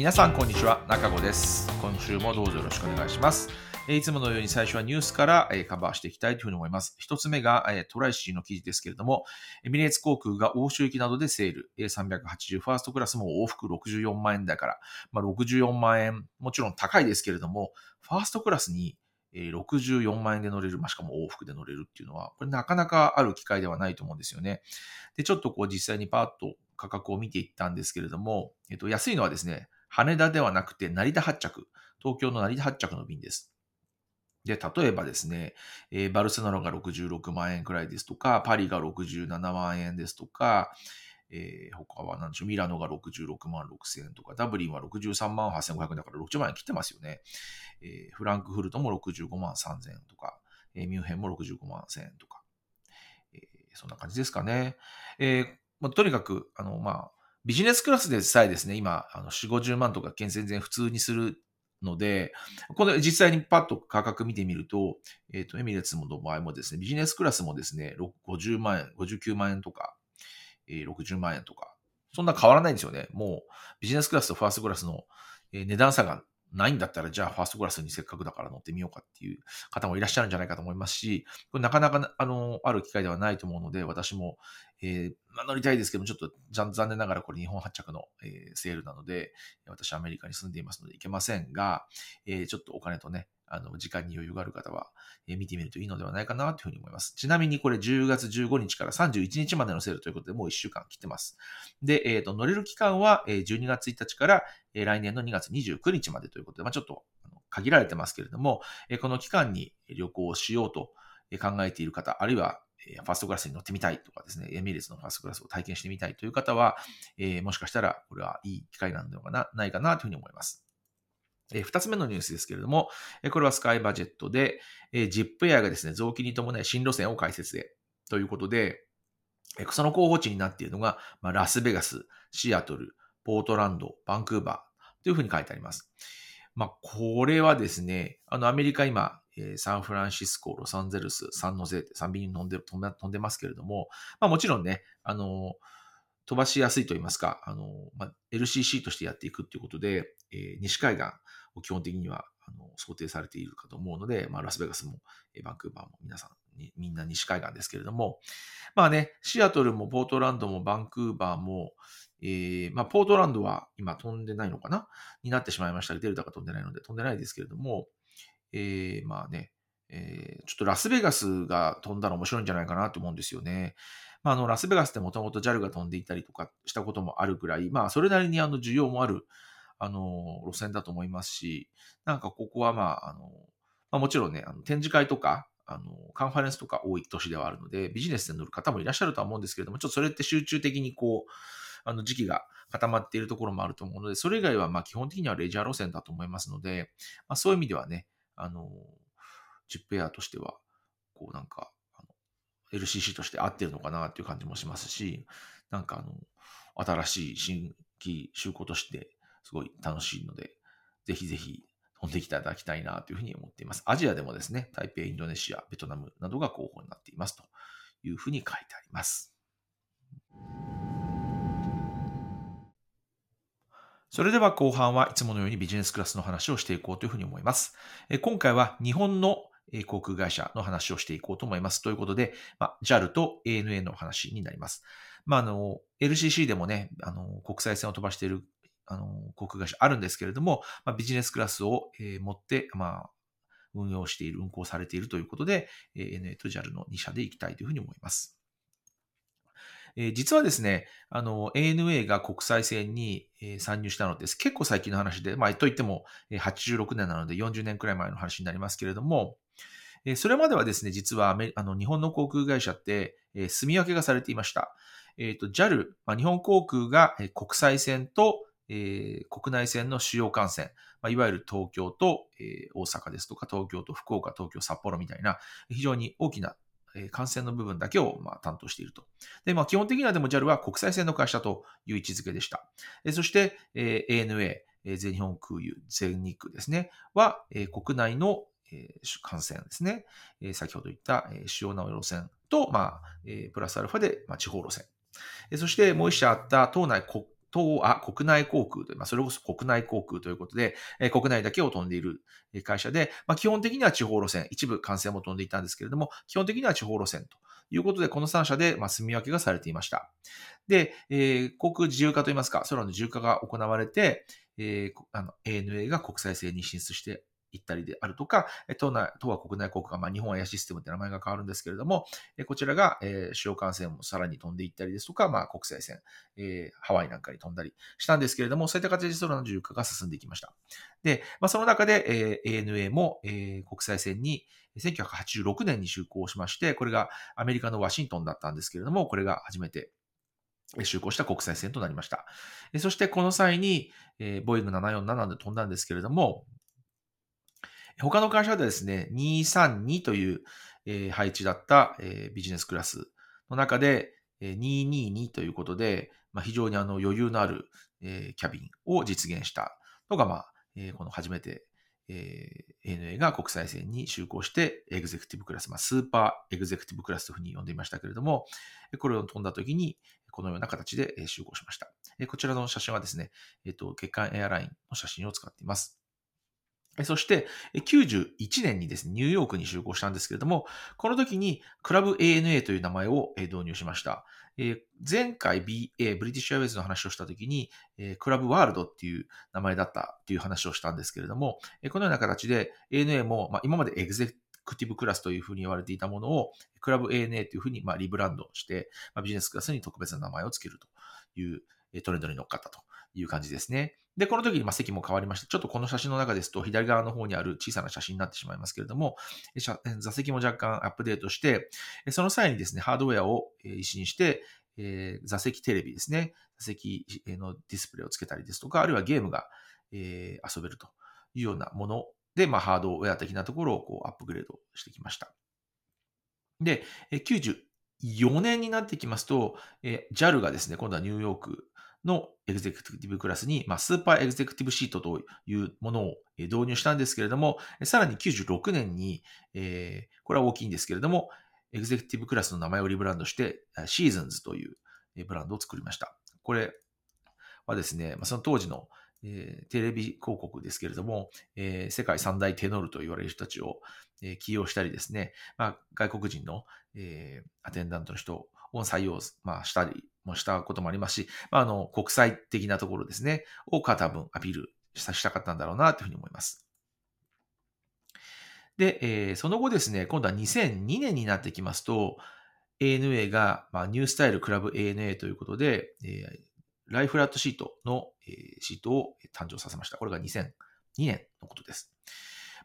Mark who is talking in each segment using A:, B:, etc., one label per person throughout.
A: 皆さんこんにちは中子です今週もどうぞよろしくお願いしますいつものように最初はニュースからカバーしていきたいというふうに思います。一つ目が TRAICY の記事ですけれども、エミレーツ航空が欧州行きなどでセール、A380 ファーストクラスも往復64万円だから、まあ、64万円、もちろん高いですけれども、ファーストクラスに64万円で乗れる、まあ、しかも往復で乗れるっていうのは、これなかなかある機会ではないと思うんですよね。で、ちょっとこう実際にパーッと価格を見ていったんですけれども、えっと、安いのはですね、羽田ではなくて成田発着、東京の成田発着の便です。で、例えばですね、えー、バルセロナが66万円くらいですとか、パリが67万円ですとか、えー、他は何でしょう、ミラノが66万6千円とか、ダブリンは63万8500円だから60万円切ってますよね。えー、フランクフルトも65万3000円とか、えー、ミュンヘンも65万1千円とか、えー、そんな感じですかね。えーまあ、とにかく、あの、まあ、ビジネスクラスでさえですね、今、あの4、50万とか全然普通にするので、この実際にパッと価格見てみると、えっ、ー、と、エミレッツの場合もですね、ビジネスクラスもですね、50万円、59万円とか、えー、60万円とか、そんな変わらないんですよね。もう、ビジネスクラスとファーストクラスの値段差がないんだったら、じゃあファーストクラスにせっかくだから乗ってみようかっていう方もいらっしゃるんじゃないかと思いますし、これなかなかあのある機会ではないと思うので、私も、えーまあ、乗りたいですけども、ちょっと残念ながらこれ日本発着の、えー、セールなので、私アメリカに住んでいますので行けませんが、えー、ちょっとお金とね、あの、時間に余裕がある方は、見てみるといいのではないかなというふうに思います。ちなみにこれ10月15日から31日までのセールということで、もう1週間切ってます。で、えっ、ー、と、乗れる期間は12月1日から、来年の2月29日までということで、まあ、ちょっと限られてますけれども、この期間に旅行をしようと考えている方、あるいはファーストクラスに乗ってみたいとかですね、エミレーツのファーストクラスを体験してみたいという方は、えー、もしかしたらこれはいい機会なのではないかなというふうに思います。二つ目のニュースですけれども、これはスカイバジェットで、えジップエアがですね、増期に伴い新路線を開設で、ということで、その候補地になっているのが、ラスベガス、シアトル、ポートランド、バンクーバーというふうに書いてあります。まあ、これはですね、あの、アメリカ今、サンフランシスコ、ロサンゼルス、サンノゼって3便に飛んで飛んでますけれども、まあ、もちろんね、あの、飛ばしやすいと言いますか、あの、まあ、LCC としてやっていくっていうことで、えー、西海岸、基本的にはあの想定されているかと思うので、まあ、ラスベガスも、バンクーバーも皆さん、みんな西海岸ですけれども、まあね、シアトルもポートランドもバンクーバーも、えー、まあ、ポートランドは今飛んでないのかな？になってしまいましたデルタが飛んでないので飛んでないですけれども、えー、まあね、えー、ちょっとラスベガスが飛んだら面白いんじゃないかなと思うんですよね。まあ、あの、ラスベガスってもともと JAL が飛んでいたりとかしたこともあるくらい、まあ、それなりにあの、需要もある、あの、路線だと思いますし、なんかここはまあ、あの、まあ、もちろんね、あの展示会とか、あの、カンファレンスとか多い都市ではあるので、ビジネスで乗る方もいらっしゃるとは思うんですけれども、ちょっとそれって集中的にこう、あの、時期が固まっているところもあると思うので、それ以外はまあ基本的にはレジャー路線だと思いますので、まあそういう意味ではね、あの、ジップエアとしては、こうなんか、LCC として合ってるのかなっていう感じもしますし、なんかあの、新しい新規就航としてすごい楽しいので、ぜひぜひ飛んできていただきたいなというふうに思っています。アジアでもですね、台北、インドネシア、ベトナムなどが候補になっていますというふうに書いてあります。それでは後半はいつものようにビジネスクラスの話をしていこうというふうに思います。今回は日本の航空会社の話をしていこうと思います。ということで、まあ、JAL と ANA の話になります。まあ、あの、LCC でもね、あの、国際線を飛ばしている、あの、航空会社あるんですけれども、まあ、ビジネスクラスを、えー、持って、まあ、運用している、運行されているということで、ANA と JAL の2社で行きたいというふうに思います。えー、実はですね、あの、ANA が国際線に、えー、参入したのです。結構最近の話で、まあ、といっても、え、86年なので40年くらい前の話になりますけれども、えー、それまではですね、実はあの日本の航空会社って、えー、住み分けがされていました。えっ、ー、と、JAL、まあ、日本航空が、え、国際線と、えー、国内線の主要幹線、まあ、いわゆる東京と、えー、大阪ですとか、東京と福岡、東京、札幌みたいな、非常に大きな感染の部分だけをまあ担当していると。で、まあ、基本的にはでも JAL は国際線の会社という位置づけでした。そして、えー、ANA、全日本空輸、全日空ですね、は、えー、国内の、えー、感染ですね、えー、先ほど言った、えー、主要な路線と、まあえー、プラスアルファで、まあ、地方路線。そしてもう一社あった島内国東亜国内航空という、まあ、それこそ国内航空ということで、え、国内だけを飛んでいる会社で、まあ、基本的には地方路線、一部幹線も飛んでいたんですけれども、基本的には地方路線ということで、この3社で、まあ、住み分けがされていました。で、えー、航空自由化といいますか、空の自由化が行われて、えー、ANA が国際線に進出して行ったりであるとか、東内、東亜国内航空が、まあ、日本エアシステムって名前が変わるんですけれども、こちらが、えー、主要幹線もさらに飛んでいったりですとか、まあ、国際線、えー、ハワイなんかに飛んだりしたんですけれども、そういった形で空の自由化が進んでいきました。で、まあ、その中で、えー、ANA も、えー、国際線に1986年に就航しまして、これがアメリカのワシントンだったんですけれども、これが初めて就航した国際線となりました。そしてこの際に、えー、ボーイング747で飛んだんですけれども、他の会社ではですね、232という、え、配置だった、え、ビジネスクラスの中で、え、222ということで、ま、非常にあの余裕のある、え、キャビンを実現したのが、まあえ、この初めて、え、ANA が国際線に就航して、エグゼクティブクラス、まあ、スーパーエグゼクティブクラスというふうに呼んでいましたけれども、これを飛んだ時に、このような形で就航しました。こちらの写真はですね、えっ、と、月間エアラインの写真を使っています。そして、91年にですね、ニューヨークに集合したんですけれども、この時にクラブ ANA という名前を導入しました。前回 BA、ブリティッシュアウェイズの話をした時に、クラブワールドっていう名前だったという話をしたんですけれども、このような形で ANA も、今までエグゼクティブクラスというふうに言われていたものを、クラブ ANA というふうにリブランドして、ビジネスクラスに特別な名前を付けるというトレンドに乗っかったという感じですね。で、この時にま席も変わりまして、ちょっとこの写真の中ですと左側の方にある小さな写真になってしまいますけれども、座席も若干アップデートして、その際にですね、ハードウェアを一新して、え座席テレビですね、座席のディスプレイをつけたりですとか、あるいはゲームが、え遊べるというようなもので、まあ、ハードウェア的なところをこうアップグレードしてきました。で、94年になってきますと、JAL がですね、今度はニューヨークのエグゼクティブクラスに、まあ、スーパーエグゼクティブシートというものを導入したんですけれども、さらに96年に、えー、これは大きいんですけれども、エグゼクティブクラスの名前をリブランドして、シーズンズというブランドを作りました。これはですね、その当時のえー、テレビ広告ですけれども、えー、世界三大テノールと言われる人たちを、えー、起用したりですね、まあ、外国人の、えアテンダントの人を採用、まあ、したりもしたこともありますし、まあ、あの国際的なところですね、を多分アピールしたかったんだろうなというふうに思います。で、えその後ですね、今度は2002年になってきますと、ANA が、まあ、ニュースタイルクラブ ANA ということで、えライフラットシートの、えシートを誕生させました。これが2002年のことです。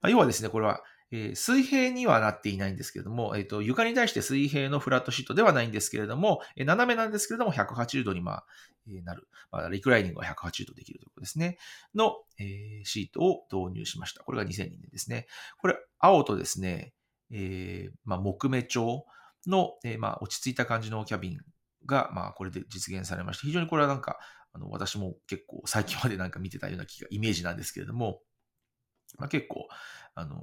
A: まあ、要はですね、これは、え水平にはなっていないんですけれども、えっ、ー、と、床に対して水平のフラットシートではないんですけれども、え斜めなんですけれども、180度に、まあ、えなる。まあ、リクライニングが180度できるということですね。の、えシートを導入しました。これが2002年ですね。これ、青とですね、えー、まあ、木目調の、え、まあ、落ち着いた感じのキャビンが、まあ、これで実現されまして、非常にこれはなんか、あの、私も結構最近までなんか見てたような気が、イメージなんですけれども、まあ、結構、あの、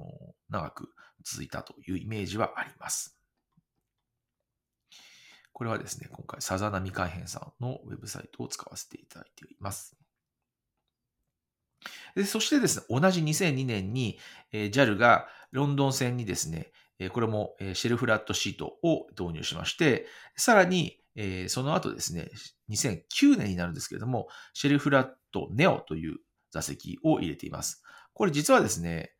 A: 長く続いたというイメージはあります。これはですね、今回、さざ波海編さんのウェブサイトを使わせていただいています。でそしてですね、同じ2002年に、えー、JAL がロンドン線にですね、えー、これも、えー、シェルフラットシートを導入しまして、さらに、えー、その後ですね、2009年になるんですけれども、シェルフラットネオという座席を入れています。これ実はですね、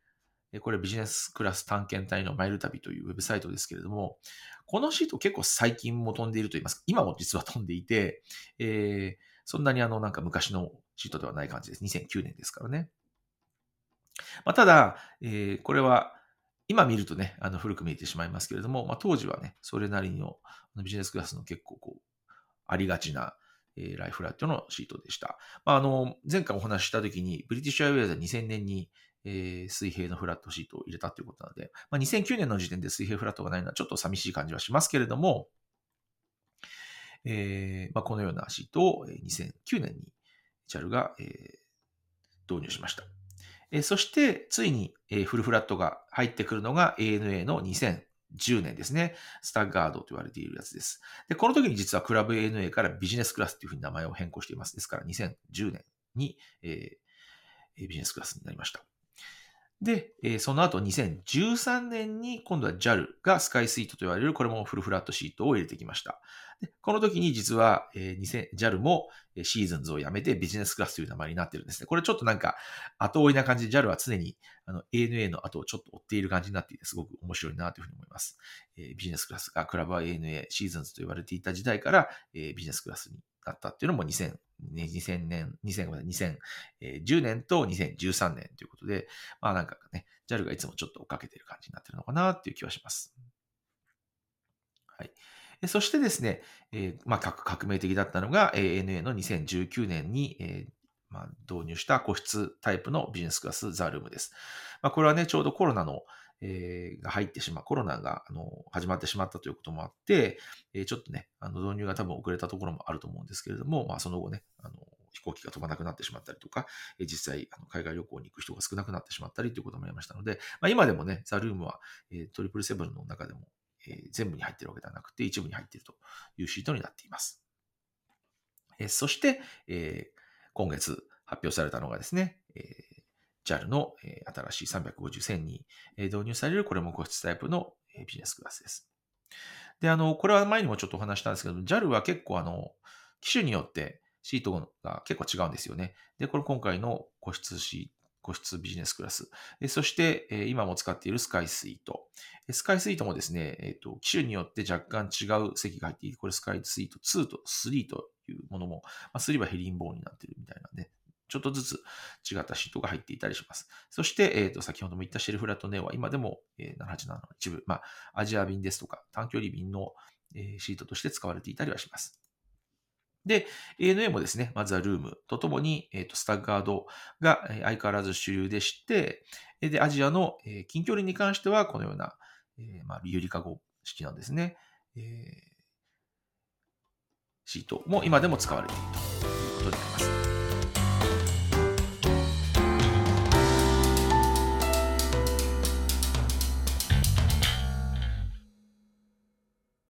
A: これビジネスクラス探検隊のマイル旅というウェブサイトですけれども、このシート結構最近も飛んでいると言いますか、今も実は飛んでいて、えー、そんなにあのなんか昔のシートではない感じです。2009年ですからね。まあ、ただ、えー、これは今見るとね、あの古く見えてしまいますけれども、まあ、当時はね、それなりのビジネスクラスの結構こう、ありがちな、えー、ライフラットのシートでした。まあ、あの、前回お話ししたときに、ブリティッシュアイウェイズは2000年に、えー、水平のフラットシートを入れたということなので、まあ、2009年の時点で水平フラットがないのはちょっと寂しい感じはしますけれども、えーまあ、このようなシートを2009年に JAL が、えー、導入しました。えそして、ついに、えフルフラットが入ってくるのが ANA の2010 10年ですね。スタッガードと言われているやつです。で、この時に実はクラブ ANA からビジネスクラスというふうに名前を変更しています。ですから2010年に、えー、ビジネスクラスになりました。で、えー、その後2013年に今度は JAL がスカイスイートと言われるこれもフルフラットシートを入れてきました。でこの時に実は、えー、JAL もシーズンズをやめてビジネスクラスという名前になってるんですね。これちょっとなんか後追いな感じで JAL は常にあの ANA の後をちょっと追っている感じになっていてすごく面白いなというふうに思います。えー、ビジネスクラスがクラブは ANA シーズンズと言われていた時代から、えー、ビジネスクラスになったっていうのも2000 2000年、2010年と2013年ということで、まあなんかね、JAL がいつもちょっと追っかけてる感じになってるのかなっていう気はします。はい。そしてですね、えー、まあ革命的だったのが ANA の2019年に、えーまあ、導入した個室タイプのビジネスクラスザルームです。まあ、これはね、ちょうどコロナの、えー、が入ってしまう、コロナがあの始まってしまったということもあって、えー、ちょっとね、あの導入が多分遅れたところもあると思うんですけれども、まあ、その後ね、あの飛行機が飛ばなくなってしまったりとか、え、実際あの海外旅行に行く人が少なくなってしまったりということもありましたので、まあ、今でもね、ザルームは、えー、トリプルセブンの中でも、え、全部に入ってるわけではなくて、一部に入っているというシートになっています。え、そして、え、今月発表されたのがですね、えー JAL の新しい350線に導入される、これも個室タイプのビジネスクラスです。で、あの、これは前にもちょっとお話したんですけど、JAL は結構あの、機種によってシートが結構違うんですよね。で、これ今回の個室シート、個室ビジネスクラス。そして、今も使っているスカイスイート。スカイスイートもですね、えっ、と、機種によって若干違う席が入っていて、これスカイスイート2と3というものも、まあ、3はヘリンボーンになっているみたいなね、ちょっとずつ違ったシートが入っていたりします。そして、えっ、ー、と、先ほども言ったシェルフラットネオは今でも、えー、787の一部、まあ、アジア便ですとか、短距離便の、えー、シートとして使われていたりはします。で、ANA もですね、まずはルームとともに、えっ、ー、と、スタッガードが相変わらず主流でして、で、アジアの、え近距離に関しては、このような、えまあ、ゆりかご式なんですね。えシートも今でも使われているということになります。